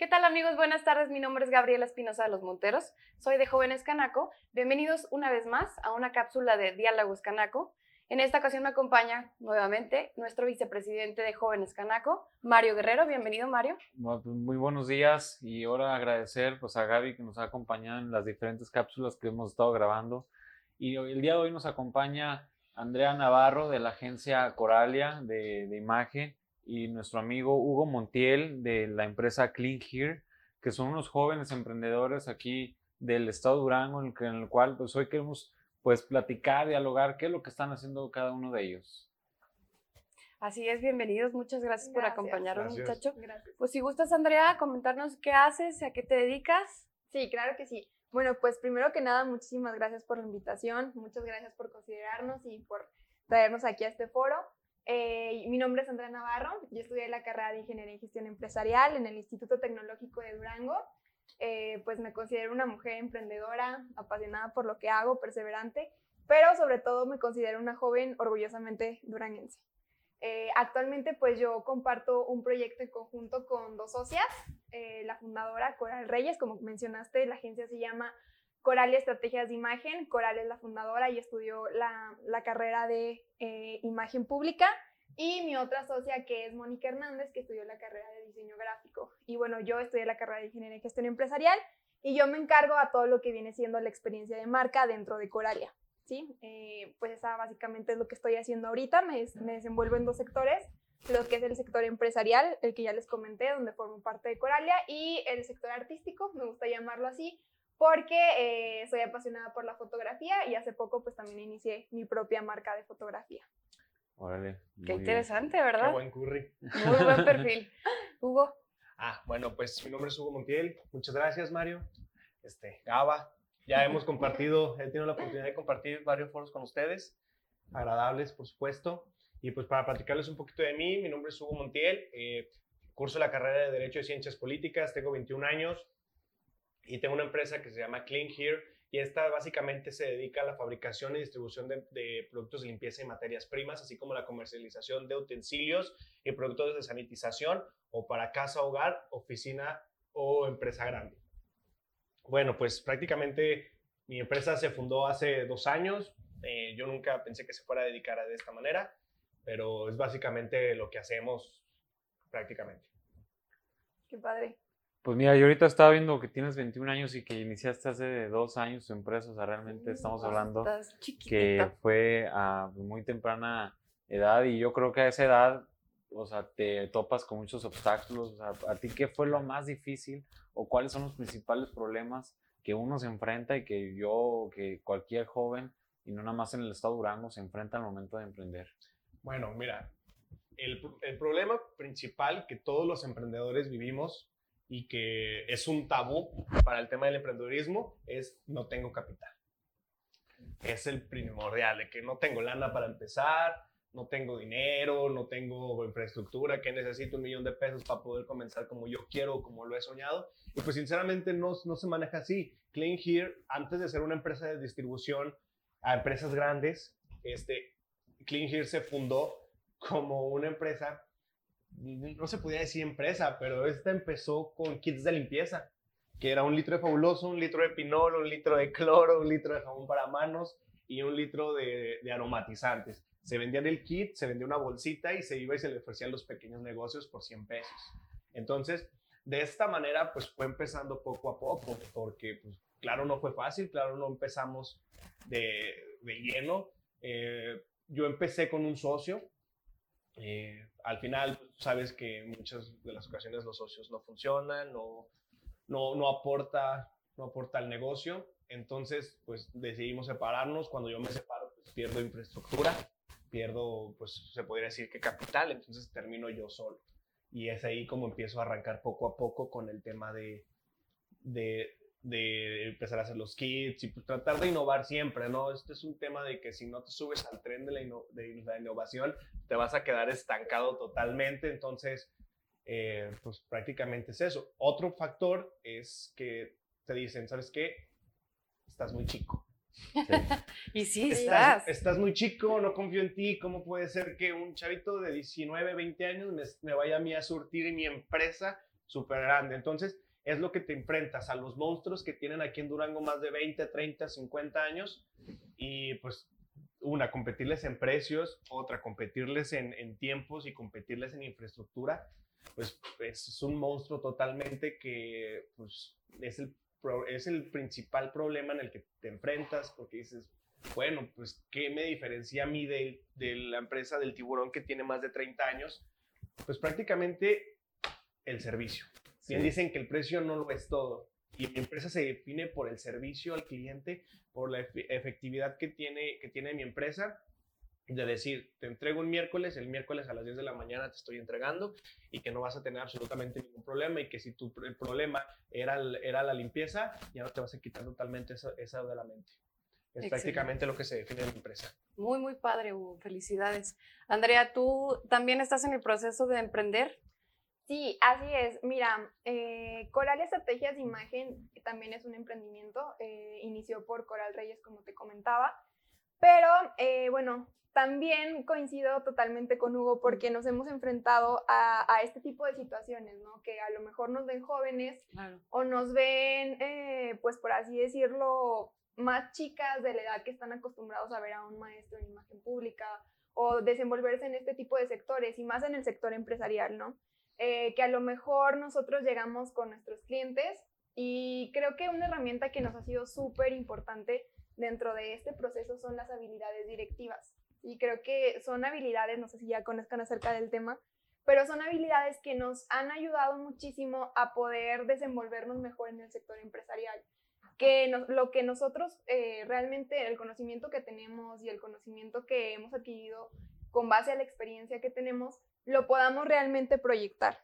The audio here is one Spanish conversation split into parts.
¿Qué tal amigos? Buenas tardes, mi nombre es Gabriela Espinosa de los Monteros, soy de Jóvenes Canaco. Bienvenidos una vez más a una cápsula de Diálogos Canaco. En esta ocasión me acompaña nuevamente nuestro vicepresidente de Jóvenes Canaco, Mario Guerrero. Bienvenido, Mario. Pues, muy buenos días y ahora agradecer pues, a Gaby que nos ha acompañado en las diferentes cápsulas que hemos estado grabando. Y el día de hoy nos acompaña Andrea Navarro de la agencia Coralia de, de imagen y nuestro amigo Hugo Montiel de la empresa Clean Here, que son unos jóvenes emprendedores aquí del estado de Durango, en el, cual pues hoy queremos pues platicar, dialogar qué es lo que están haciendo cada uno de ellos. Así es, bienvenidos, muchas gracias, por acompañarnos muchacho. Pues si gustas Andrea, comentarnos qué haces, a qué te dedicas. Sí, claro que sí. Bueno, pues primero que nada, muchísimas gracias por la invitación, muchas gracias por considerarnos y por traernos aquí a este foro. Eh, mi nombre es Andrea Navarro, yo estudié la carrera de Ingeniería y Gestión Empresarial en el Instituto Tecnológico de Durango. Eh, pues me considero una mujer emprendedora, apasionada por lo que hago, perseverante, pero sobre todo me considero una joven orgullosamente duranguense. Eh, actualmente pues yo comparto un proyecto en conjunto con dos socias, la fundadora Coral Reyes, como mencionaste, la agencia se llama Coral y Estrategias de Imagen. Coral es la fundadora y estudió la, carrera de eh, Imagen Pública. Y mi otra socia, que es Mónica Hernández, que estudió la carrera de Diseño Gráfico. Y bueno, yo estudié la carrera de Ingeniería y Gestión Empresarial y yo me encargo a todo lo que viene siendo la experiencia de marca dentro de Coralia. ¿sí? Eh, pues esa básicamente es lo que estoy haciendo ahorita. Me, me desenvuelvo en dos sectores lo que es el sector empresarial, el que ya les comenté, donde formo parte de Coralia, y el sector artístico, me gusta llamarlo así, porque eh, soy apasionada por la fotografía y hace poco pues también inicié mi propia marca de fotografía. Órale. Qué interesante, ¿verdad? Qué buen curry. Muy buen perfil. Hugo. Ah, bueno, pues mi nombre es Hugo Montiel. Muchas gracias, Mario. Este, Gaba. Ya hemos compartido, he tenido la oportunidad de compartir varios foros con ustedes, agradables, por supuesto. Y pues para platicarles un poquito de mí, mi nombre es Hugo Montiel. Eh, curso la carrera de Derecho y Ciencias Políticas, tengo 21 años y tengo una empresa que se llama Clean Here y esta básicamente se dedica a la fabricación y distribución de, productos de limpieza y materias primas, así como la comercialización de utensilios y productos de sanitización o para casa, hogar, oficina o empresa grande. Bueno, pues prácticamente mi empresa se fundó hace dos años. Eh, yo nunca pensé que se fuera a dedicar a de esta manera, pero es básicamente lo que hacemos prácticamente. Qué padre. Pues mira, yo ahorita estaba viendo que tienes 21 años y que iniciaste hace dos años tu empresa, o sea, realmente estamos hablando que fue a muy temprana edad y yo creo que a esa edad, o sea, te topas con muchos obstáculos, o sea, ¿a ti qué fue lo más difícil o cuáles son los principales problemas que uno se enfrenta y que yo, que cualquier joven, y no nada más en el estado de Durango, se enfrenta al momento de emprender? Bueno, mira, el, el problema principal que todos los emprendedores vivimos y que es un tabú para el tema del emprendedurismo es no tengo capital. Es el primordial, de que no tengo lana para empezar, no tengo dinero, no tengo infraestructura, que necesito un millón de pesos para poder comenzar como yo quiero, como lo he soñado. Y pues sinceramente no, no se maneja así. Clean Here, antes de ser una empresa de distribución a empresas grandes, este, Clean Here se fundó como una empresa no se podía decir empresa, pero esta empezó con kits de limpieza, que era un litro de fabuloso, un litro de pinol, un litro de cloro, un litro de jabón para manos y un litro de, aromatizantes. Se vendía el kit, se vendía una bolsita y se iba y se le ofrecían los pequeños negocios por 100 pesos. Entonces, de esta manera, pues fue empezando poco a poco, porque, pues, claro, no fue fácil, claro, no empezamos de, lleno. Eh, yo empecé con un socio, eh, al final, sabes que en muchas de las ocasiones los socios no funcionan, no, no, no, aporta, no aporta al negocio. Entonces, pues decidimos separarnos. Cuando yo me separo, pues pierdo infraestructura, pierdo, pues se podría decir que capital, entonces termino yo solo. Y es ahí como empiezo a arrancar poco a poco con el tema de, de, de empezar a hacer los kits y pues tratar de innovar siempre, ¿no? Este es un tema de que si no te subes al tren de la, de la innovación, te vas a quedar estancado totalmente, entonces, eh, pues prácticamente es eso. Otro factor es que te dicen, ¿sabes qué? Estás muy chico. y sí, estás, estás. muy chico, no confío en ti. ¿Cómo puede ser que un chavito de 19, 20 años me, me vaya a mí a surtir en mi empresa súper grande. Entonces, es lo que te enfrentas a los monstruos que tienen aquí en Durango más de 20, 30, 50 años y pues una, competirles en precios, otra, competirles en, tiempos y competirles en infraestructura, pues es un monstruo totalmente que pues, es, el, es el principal problema en el que te enfrentas porque dices, bueno, pues ¿qué me diferencia a mí de, de la empresa del tiburón que tiene más de 30 años? Pues prácticamente el servicio. Bien dicen que el precio no lo es todo y mi empresa se define por el servicio al cliente, por la efectividad que tiene, que tiene mi empresa de decir, te entrego un miércoles, el miércoles a las 10 de la mañana te estoy entregando y que no vas a tener absolutamente ningún problema y que si tu el problema era, era la limpieza, ya no te vas a quitar totalmente esa, esa de la mente. Es prácticamente lo que se define en mi empresa. Muy, muy padre, Hugo. Felicidades. Andrea, ¿tú también estás en el proceso de emprender? Sí, así es. Mira, eh, Coral Estrategias de Imagen también es un emprendimiento. Eh, inició por Coral Reyes, como te comentaba. Pero eh, bueno, también coincido totalmente con Hugo porque nos hemos enfrentado a, este tipo de situaciones, ¿no? Que a lo mejor nos ven jóvenes o nos ven, eh, pues por así decirlo, más chicas de la edad que están acostumbrados a ver a un maestro en imagen pública o desenvolverse en este tipo de sectores y más en el sector empresarial, ¿no? Eh, que a lo mejor nosotros llegamos con nuestros clientes y creo que una herramienta que nos ha sido súper importante dentro de este proceso son las habilidades directivas. Y creo que son habilidades, no sé si ya conozcan acerca del tema, pero son habilidades que nos han ayudado muchísimo a poder desenvolvernos mejor en el sector empresarial. Que lo que nosotros eh, realmente, el conocimiento que tenemos y el conocimiento que hemos adquirido con base a la experiencia que tenemos, lo podamos realmente proyectar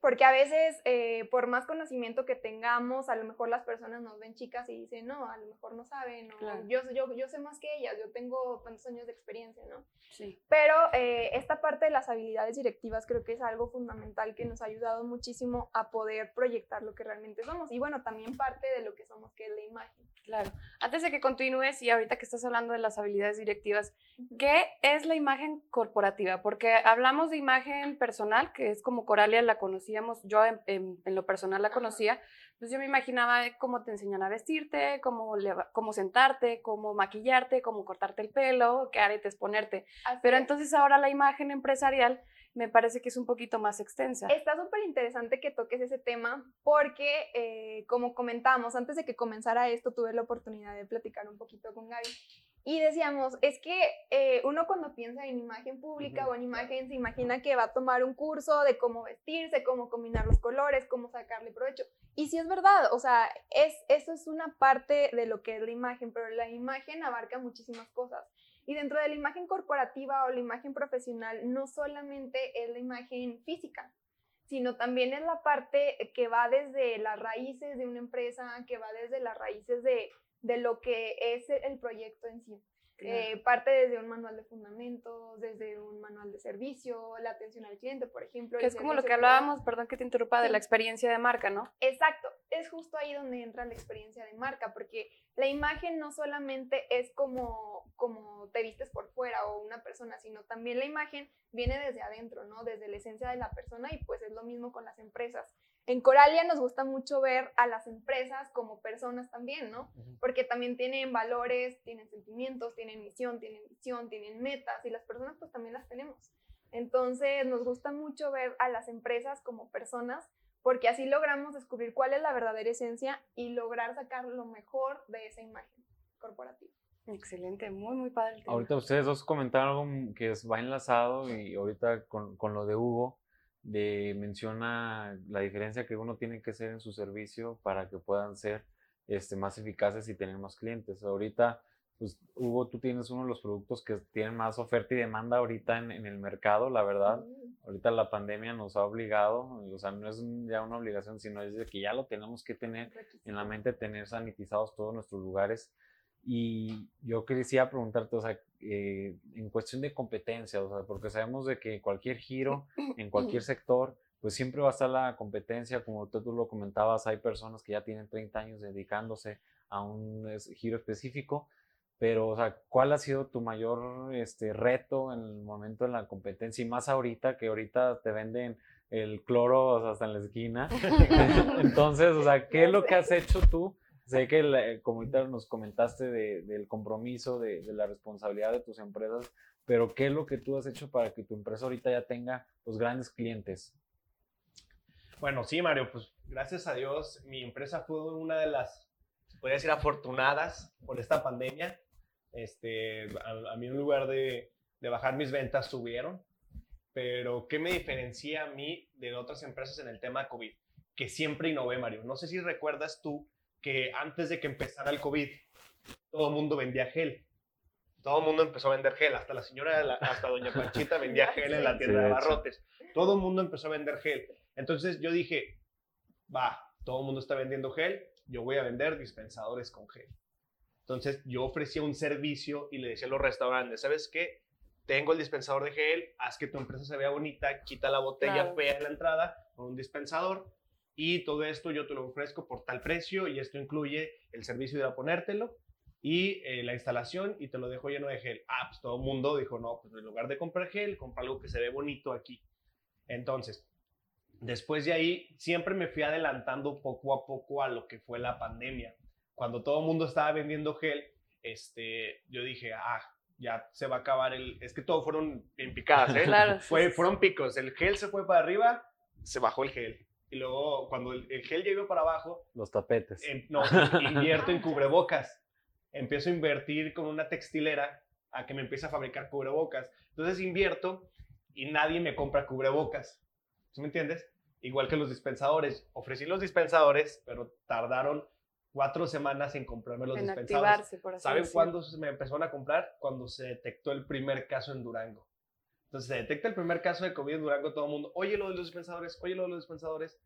porque a veces, eh, por más conocimiento que tengamos, a lo mejor las personas nos ven chicas y dicen, no, a lo mejor no saben, yo, yo, yo sé más que ellas, yo tengo tantos años de experiencia, ¿no? Sí. Pero eh, esta parte de las habilidades directivas creo que es algo fundamental que nos ha ayudado muchísimo a poder proyectar lo que realmente somos. Y bueno, también parte de lo que somos, que es la imagen. Claro. Antes de que continúes y ahorita que estás hablando de las habilidades directivas, ¿qué es la imagen corporativa? Porque hablamos de imagen personal, que es como Coralia la conocíamos, yo en, lo personal la conocía, pues yo me imaginaba cómo te enseñan a vestirte, cómo, cómo sentarte, cómo maquillarte, cómo cortarte el pelo, qué aretes ponerte. Pero entonces ahora la imagen empresarial me parece que es un poquito más extensa. Está súper interesante que toques ese tema porque, eh, como comentábamos, antes de que comenzara esto, tuve la oportunidad de platicar un poquito con Gaby y decíamos, es que eh, uno cuando piensa en imagen pública o en imagen se imagina que va a tomar un curso de cómo vestirse, cómo combinar los colores, cómo sacarle provecho. Y sí es verdad, o sea, es, eso es una parte de lo que es la imagen, pero la imagen abarca muchísimas cosas. Y dentro de la imagen corporativa o la imagen profesional, no solamente es la imagen física, sino también es la parte que va desde las raíces de una empresa, que va desde las raíces de, de lo que es el proyecto en sí. Eh, parte desde un manual de fundamentos, desde un manual de servicio, la atención al cliente, por ejemplo. Que es como lo que hablábamos, perdón que te interrumpa, de la experiencia de marca, ¿no? Exacto, es justo ahí donde entra la experiencia de marca, porque la imagen no solamente es como, como te vistes por fuera o una persona, sino también la imagen viene desde adentro, ¿no? Desde la esencia de la persona y pues es lo mismo con las empresas. En Coralia nos gusta mucho ver a las empresas como personas también, ¿no? Porque también tienen valores, tienen sentimientos, tienen misión, tienen visión, tienen metas y las personas pues también las tenemos. Entonces nos gusta mucho ver a las empresas como personas porque así logramos descubrir cuál es la verdadera esencia y lograr sacar lo mejor de esa imagen corporativa. Excelente, muy, muy padre. Ahorita ustedes dos comentaron algo que va enlazado y ahorita con, con lo de Hugo de menciona la diferencia que uno tiene que hacer en su servicio para que puedan ser este, más eficaces y tener más clientes. Ahorita, pues, Hugo, tú tienes uno de los productos que tienen más oferta y demanda ahorita en, en el mercado, la verdad. Ahorita la pandemia nos ha obligado, o sea, no es ya una obligación, sino es de que ya lo tenemos que tener en la mente, tener sanitizados todos nuestros lugares. Y yo quería preguntarte, o sea, eh, en cuestión de competencia, o sea, porque sabemos de que cualquier giro en cualquier sector, pues siempre va a estar la competencia, como tú, tú lo comentabas, hay personas que ya tienen 30 años dedicándose a un giro específico, pero, o sea, ¿cuál ha sido tu mayor este, reto en el momento de la competencia? Y más ahorita, que ahorita te venden el cloro o sea, hasta en la esquina. Entonces, o sea, ¿qué es lo que has hecho tú? Sé que la- como ahorita nos comentaste de- del compromiso, de, de la responsabilidad de tus empresas, pero ¿qué es lo que tú has hecho para que tu empresa ahorita ya tenga los grandes clientes? Bueno, sí, Mario, pues gracias a Dios mi empresa fue una de las, se podría decir, afortunadas por esta pandemia. Este, a, a mí en lugar de, de bajar mis ventas subieron, pero ¿qué me diferencia a mí de otras empresas en el tema COVID? Que siempre innové, Mario. No sé si recuerdas tú que antes de que empezara el COVID, todo el mundo vendía gel. Todo el mundo empezó a vender gel, hasta la señora, la- hasta doña Panchita vendía gel en la tienda de barrotes. Todo el mundo empezó a vender gel. Entonces yo dije, va, todo el mundo está vendiendo gel, yo voy a vender dispensadores con gel. Entonces yo ofrecía un servicio y le decía a los restaurantes, ¿sabes qué? Tengo el dispensador de gel, haz que tu empresa se vea bonita, quita la botella Claro. fea en la entrada con un dispensador y todo esto yo te lo ofrezco por tal precio y esto incluye el servicio de ir a ponértelo y eh, la instalación y te lo dejo lleno de gel. Ah, pues todo el mundo dijo, no, pues en lugar de comprar gel, compra algo que se ve bonito aquí. Entonces, después de ahí, siempre me fui adelantando poco a poco a lo que fue la pandemia. Cuando todo el mundo estaba vendiendo gel, este, yo dije, ah, ya se va a acabar el... Es que todo fueron en picadas, ¿eh? Claro. Fue, fueron picos. El gel se fue para arriba, se bajó el gel. Y luego, cuando el, el gel llegó para abajo, Los tapetes. em- no, invierto en cubrebocas. Empiezo a invertir con una textilera a que me empiece a fabricar cubrebocas. Entonces invierto y nadie me compra cubrebocas. ¿Sí me entiendes? Igual que los dispensadores. Ofrecí los dispensadores, pero tardaron cuatro semanas en comprarme los En dispensadores. activarse, por así ¿Saben cuándo se me empezaron a comprar? Cuando se detectó el primer caso en Durango. Entonces se detecta el primer caso de COVID en Durango, todo el mundo, oye lo de los dispensadores, oye lo de los dispensadores.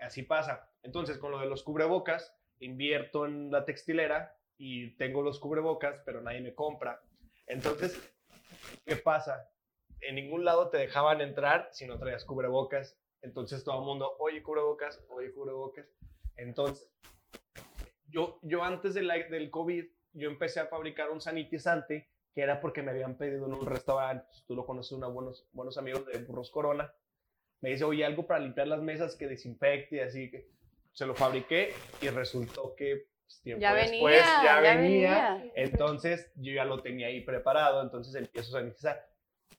Así pasa. Entonces con lo de los cubrebocas, invierto en la textilera y tengo los cubrebocas, pero nadie me compra. Entonces, ¿qué pasa? En ningún lado te dejaban entrar si no traías cubrebocas. Entonces todo el mundo, oye cubrebocas, oye cubrebocas. Entonces, yo, yo antes de del COVID, yo empecé a fabricar un sanitizante que era porque me habían pedido en un restaurante, pues, tú lo conoces, unos buenos, buenos amigos de Burros Corona. Me dice, oye, algo para limpiar las mesas que desinfecte, y así que se lo fabriqué y resultó que pues, tiempo Ya después venía, ya, ya venía. venía. Entonces yo ya lo tenía ahí preparado, entonces empiezo a sanitizar.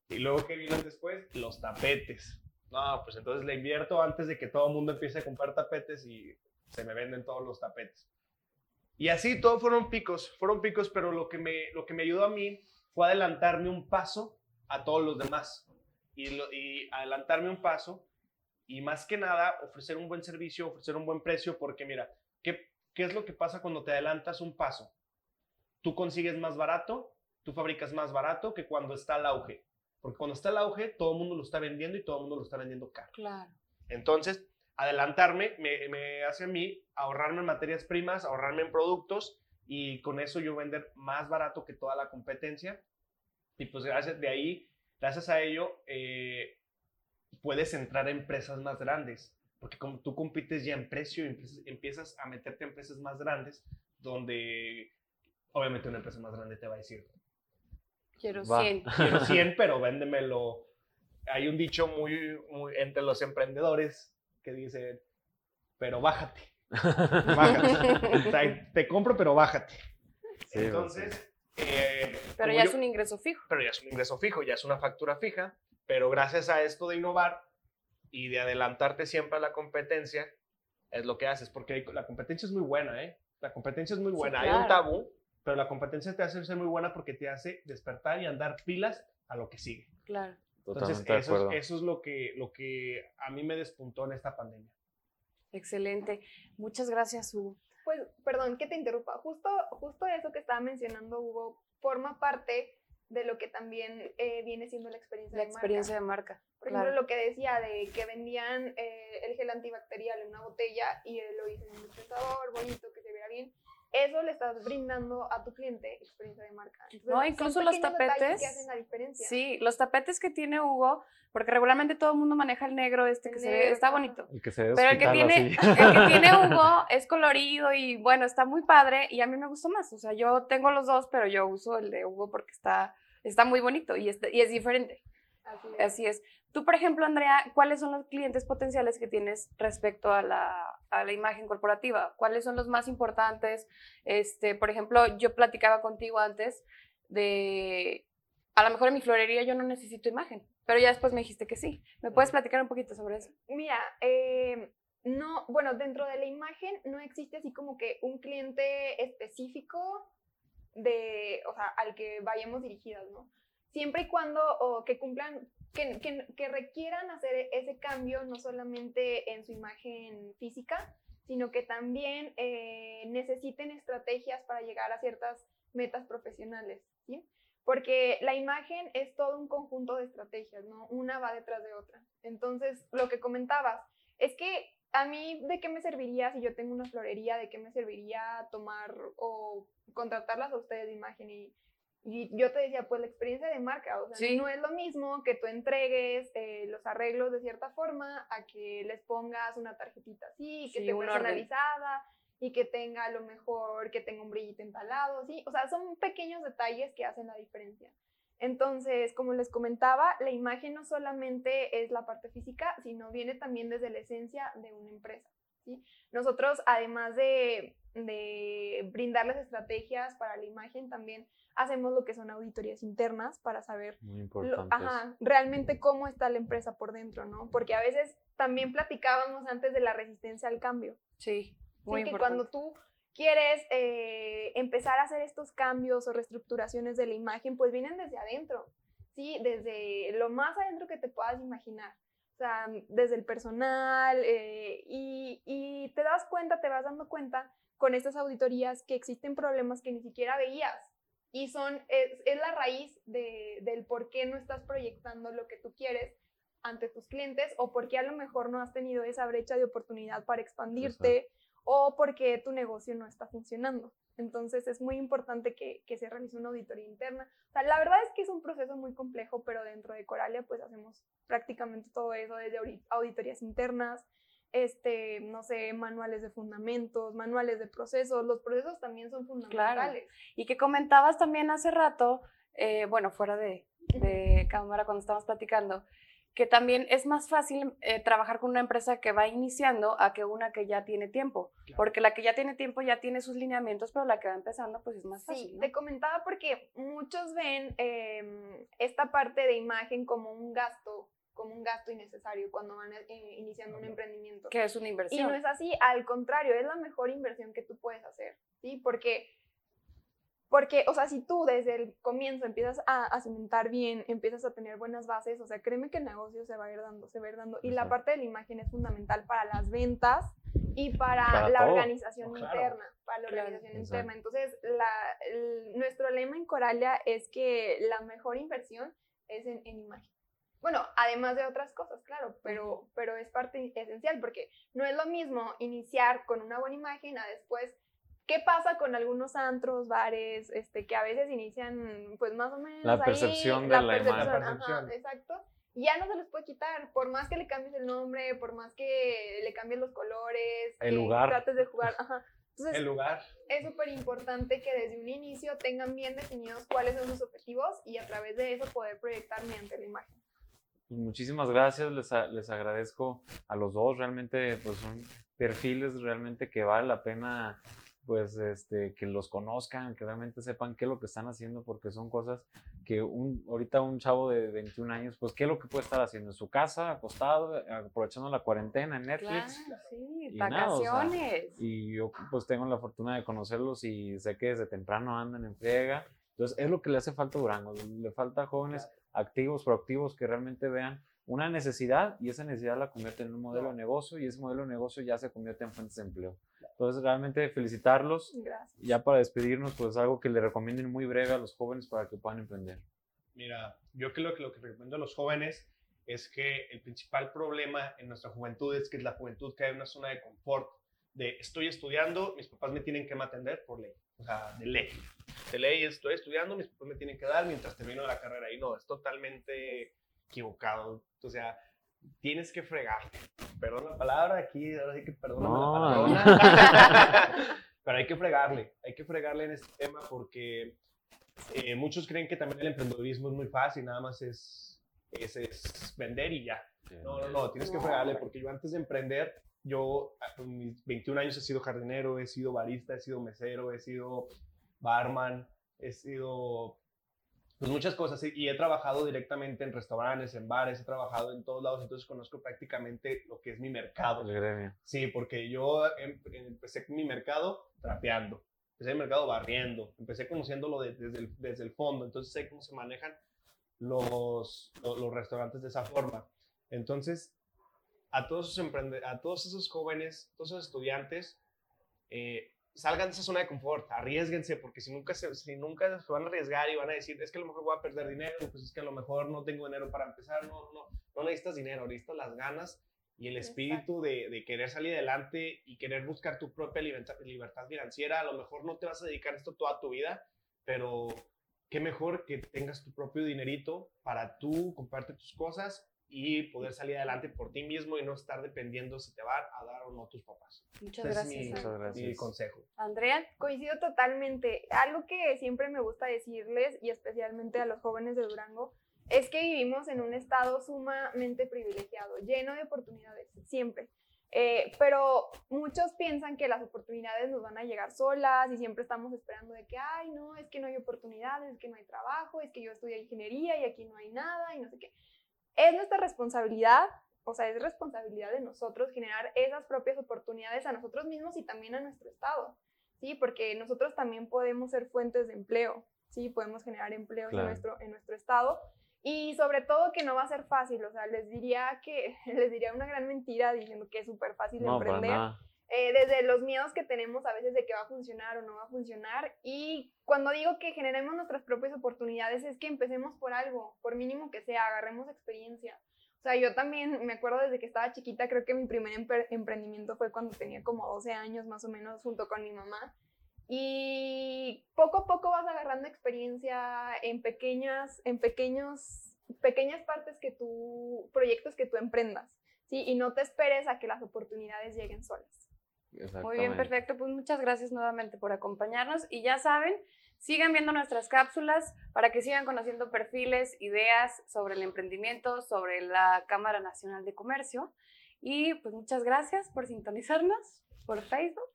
Y luego, ¿qué vino después? Los tapetes. No, pues entonces le invierto antes de que todo el mundo empiece a comprar tapetes y se me venden todos los tapetes. Y así, todos fueron picos, fueron picos, pero lo que me, lo que me ayudó a mí fue adelantarme un paso a todos los demás. Y, lo- y adelantarme un paso y más que nada ofrecer un buen servicio, ofrecer un buen precio, porque mira, ¿qué, ¿qué es lo que pasa cuando te adelantas un paso? Tú consigues más barato, tú fabricas más barato que cuando está el auge. Porque cuando está el auge, todo el mundo lo está vendiendo y todo el mundo lo está vendiendo caro. Claro. Entonces, adelantarme me, me hace a mí ahorrarme en materias primas, ahorrarme en productos y con eso yo vender más barato que toda la competencia. Y pues gracias de ahí, gracias a ello, eh, puedes entrar a empresas más grandes. Porque como tú compites ya en precio, empiezas, empiezas a meterte en empresas más grandes, donde obviamente una empresa más grande te va a decir, Quiero Va. 100. quiero 100, pero véndemelo. Hay un dicho muy, muy entre los emprendedores que dice, pero bájate, bájate. O sea, te compro, pero bájate. Sí, Entonces, eh, Pero ya yo- es un ingreso fijo. pero ya es un ingreso fijo, ya es una factura fija, pero gracias a esto de innovar y de adelantarte siempre a la competencia, es lo que haces, porque la competencia es muy buena, ¿eh? La competencia es muy Sí, buena. Hay un claro. tabú, pero la competencia te hace ser muy buena porque te hace despertar y andar pilas a lo que sigue. Claro. Entonces, Totalmente eso, acuerdo. es, eso es lo que, lo que a mí me despuntó en esta pandemia. Excelente. Muchas gracias, Hugo. Pues, perdón que te interrumpa. Justo, justo eso que estaba mencionando Hugo forma parte de lo que también eh, viene siendo la experiencia La de marca. experiencia de marca. Por ejemplo, lo que decía de que vendían eh, el gel antibacterial en una botella y eh, lo dicen en un dispensador, bonito, que se vea bien. Eso le estás brindando a tu cliente experiencia de marca. Entonces, No, incluso los tapetes. que hacen la diferencia. Sí, los tapetes que tiene Hugo, porque regularmente todo el mundo maneja el negro este El que se ve, está bonito. El que se ve Pero el que, tiene, así. el que tiene Hugo es colorido y bueno, está muy padre y a mí me gustó más. O sea, yo tengo los dos, pero yo uso el de Hugo porque está, está muy bonito y, está- y es diferente. Así es. Así es. Tú, por ejemplo, Andrea, ¿cuáles son los clientes potenciales que tienes respecto a la, a la imagen corporativa? ¿Cuáles son los más importantes? Este, por ejemplo, yo platicaba contigo antes de, a lo mejor en mi florería yo no necesito imagen, pero ya después me dijiste que sí. ¿Me puedes platicar un poquito sobre eso? Mira, eh, no, bueno, dentro de la imagen no existe así como que un cliente específico de, o sea, al que vayamos dirigidas, ¿no? Siempre y cuando o que cumplan, que, requieran hacer ese cambio no solamente en su imagen física, sino que también eh, necesiten estrategias para llegar a ciertas metas profesionales, ¿sí? Porque la imagen es todo un conjunto de estrategias, ¿no? Una va detrás de otra. Entonces, lo que comentabas, es que a mí, ¿de qué me serviría si yo tengo una florería? ¿De qué me serviría tomar o contratarlas a ustedes de imagen? Y, y yo te decía, pues la experiencia de marca, o sea, no es lo mismo que tú entregues eh, los arreglos de cierta forma a que les pongas una tarjetita así, que esté personalizada y que tenga a lo mejor, que tenga un brillito empalado, ¿sí? O sea, son pequeños detalles que hacen la diferencia. Entonces, como les comentaba, la imagen no solamente es la parte física, sino viene también desde la esencia de una empresa. ¿sí? Nosotros, además de, de brindarles estrategias para la imagen, también hacemos lo que son auditorías internas para saber realmente cómo está la empresa por dentro, ¿no? Porque a veces también platicábamos antes de la resistencia al cambio. Sí, muy sí, que cuando tú quieres eh, empezar a hacer estos cambios o reestructuraciones de la imagen, pues vienen desde adentro, ¿sí? Desde lo más adentro que te puedas imaginar. O sea, desde el personal eh, y, y, te das cuenta, te vas dando cuenta con estas auditorías que existen problemas que ni siquiera veías y son, es, es la raíz de, del por qué no estás proyectando lo que tú quieres ante tus clientes o por qué a lo mejor no has tenido esa brecha de oportunidad para expandirte o porque tu negocio no está funcionando. Entonces es muy importante que, que, se realice una auditoría interna. O sea, la verdad es que es un proceso muy complejo, pero dentro de Coralia pues hacemos prácticamente todo eso, desde auditorías internas, este, no sé, manuales de fundamentos, manuales de procesos. Los procesos también son fundamentales. Y que comentabas también hace rato, eh, bueno, fuera de, de cámara cuando estábamos platicando, que también es más fácil eh, trabajar con una empresa que va iniciando a que una que ya tiene tiempo, porque la que ya tiene tiempo ya tiene sus lineamientos, pero la que va empezando pues es más fácil. Sí, te comentaba porque muchos ven em, esta parte de imagen como un gasto como un gasto innecesario cuando van eh, iniciando un emprendimiento. Que es una inversión. Y no es así, al contrario, es la mejor inversión que tú puedes hacer, ¿sí? Porque porque, o sea, si tú desde el comienzo empiezas a, cimentar bien, empiezas a tener buenas bases, o sea, créeme que el negocio se va a ir dando, se va a ir dando. Y la parte de la imagen es fundamental para las ventas y para, la organización interna, para la organización interna. Entonces, nuestro lema en Coralia es que la mejor inversión es en, en imagen. Bueno, además de otras cosas, claro, pero, pero es parte esencial porque no es lo mismo iniciar con una buena imagen a después ¿Qué pasa con algunos antros, bares, este, que a veces inician, pues más o menos. La percepción de la, imagen. exacto. Ya no se les puede quitar, por más que le cambies el nombre, por más que le cambies los colores, el lugar. trates de jugar. Ajá. Entonces, el lugar. Es súper importante que desde un inicio tengan bien definidos cuáles son sus objetivos y a través de eso poder proyectar mediante la imagen. Pues muchísimas gracias, les, les agradezco a los dos, realmente pues son perfiles realmente que vale la pena pues este, que los conozcan, que realmente sepan qué es lo que están haciendo, porque son cosas que un, ahorita un chavo de 21 años, pues qué es lo que puede estar haciendo en su casa, acostado, aprovechando la cuarentena en Netflix. sí, y vacaciones. y yo pues tengo la fortuna de conocerlos y sé que desde temprano andan en friega. Entonces es lo que le hace falta a Durango, le falta jóvenes activos, proactivos, que realmente vean una necesidad y esa necesidad la convierte en un modelo de negocio y ese modelo de negocio ya se convierte en fuentes de empleo. Entonces, realmente felicitarlos. Gracias. Ya para despedirnos, pues algo que le recomienden muy breve a los jóvenes para que puedan emprender. Mira, yo creo que lo que recomiendo a los jóvenes es que el principal problema en nuestra juventud es que la juventud cae en una zona de confort, de estoy estudiando, mis papás me tienen que atender por ley, o sea, de ley. De ley estoy estudiando, mis papás me tienen que dar mientras termino la carrera. Y no, es totalmente equivocado. O sea, tienes que fregar. Perdón la palabra, aquí ahora sí que perdón la palabra. Pero hay que fregarle, hay que fregarle en este tema porque eh, muchos creen que también el emprendedorismo es muy fácil, nada más es ese es vender y ya. No, no, no, tienes que fregarle, porque yo antes de emprender, yo a mis 21 años he sido jardinero, he sido barista, he sido mesero, he sido barman, he sido pues muchas cosas y he trabajado directamente en restaurantes, en bares, he trabajado en todos lados, entonces conozco prácticamente lo que es mi mercado. El gremio. Sí, porque yo em- empecé mi mercado trapeando, empecé mi mercado barriendo, empecé conociéndolo de- desde, el, desde el fondo, entonces sé cómo se manejan los, lo- los, restaurantes de esa forma. Entonces, a todos esos, emprende- a todos esos jóvenes, todos esos estudiantes, eh, salgan de esa zona de confort, arriesguense, porque si nunca, se, si nunca se van a arriesgar y van a decir, es que a lo mejor voy a perder dinero, pues es que a lo mejor no tengo dinero para empezar, no, no, no necesitas dinero, necesitas las ganas y el espíritu de, de, querer salir adelante y querer buscar tu propia libertad, libertad financiera. A lo mejor no te vas a dedicar a esto toda tu vida, pero qué mejor que tengas tu propio dinerito para tú comprarte tus cosas y poder salir adelante por ti mismo y no estar dependiendo si te van a dar o no tus papás. Muchas Ese gracias. Es mi, Muchas gracias. mi consejo. Andrea, Coincido totalmente. Algo que siempre me gusta decirles, y especialmente a los jóvenes de Durango, es que vivimos en un estado sumamente privilegiado, lleno de oportunidades, siempre. Eh, pero muchos piensan que las oportunidades nos van a llegar solas y siempre estamos esperando de que, ay, no, es que no hay oportunidades, es que no hay trabajo, es que yo estudié ingeniería y aquí no hay nada y no sé qué. Es nuestra responsabilidad, o sea, es responsabilidad de nosotros generar esas propias oportunidades a nosotros mismos y también a nuestro estado, ¿sí? Porque nosotros también podemos ser fuentes de empleo, ¿sí? Podemos generar empleos Claro. en, nuestro, en nuestro estado y sobre todo que no va a ser fácil, o sea, les diría que, les diría una gran mentira diciendo que es súper fácil No, para emprender. nada. Eh, desde los miedos que tenemos a veces de que va a funcionar o no va a funcionar. Y cuando digo que generemos nuestras propias oportunidades es que empecemos por algo, por mínimo que sea, agarremos experiencia. O sea, yo también me acuerdo desde que estaba chiquita, creo que mi primer empre- emprendimiento fue cuando tenía como 12 años más o menos junto con mi mamá. Y poco a poco vas agarrando experiencia en pequeñas, en pequeños, pequeñas partes que tú, proyectos que tú emprendas, ¿sí? Y no te esperes a que las oportunidades lleguen solas. Muy bien, perfecto. Pues muchas gracias nuevamente por acompañarnos. Y ya saben, sigan viendo nuestras cápsulas para que sigan conociendo perfiles, ideas sobre el emprendimiento, sobre la Cámara Nacional de Comercio. Y pues muchas gracias por sintonizarnos por Facebook.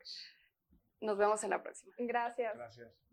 Nos vemos en la próxima. Gracias. Gracias.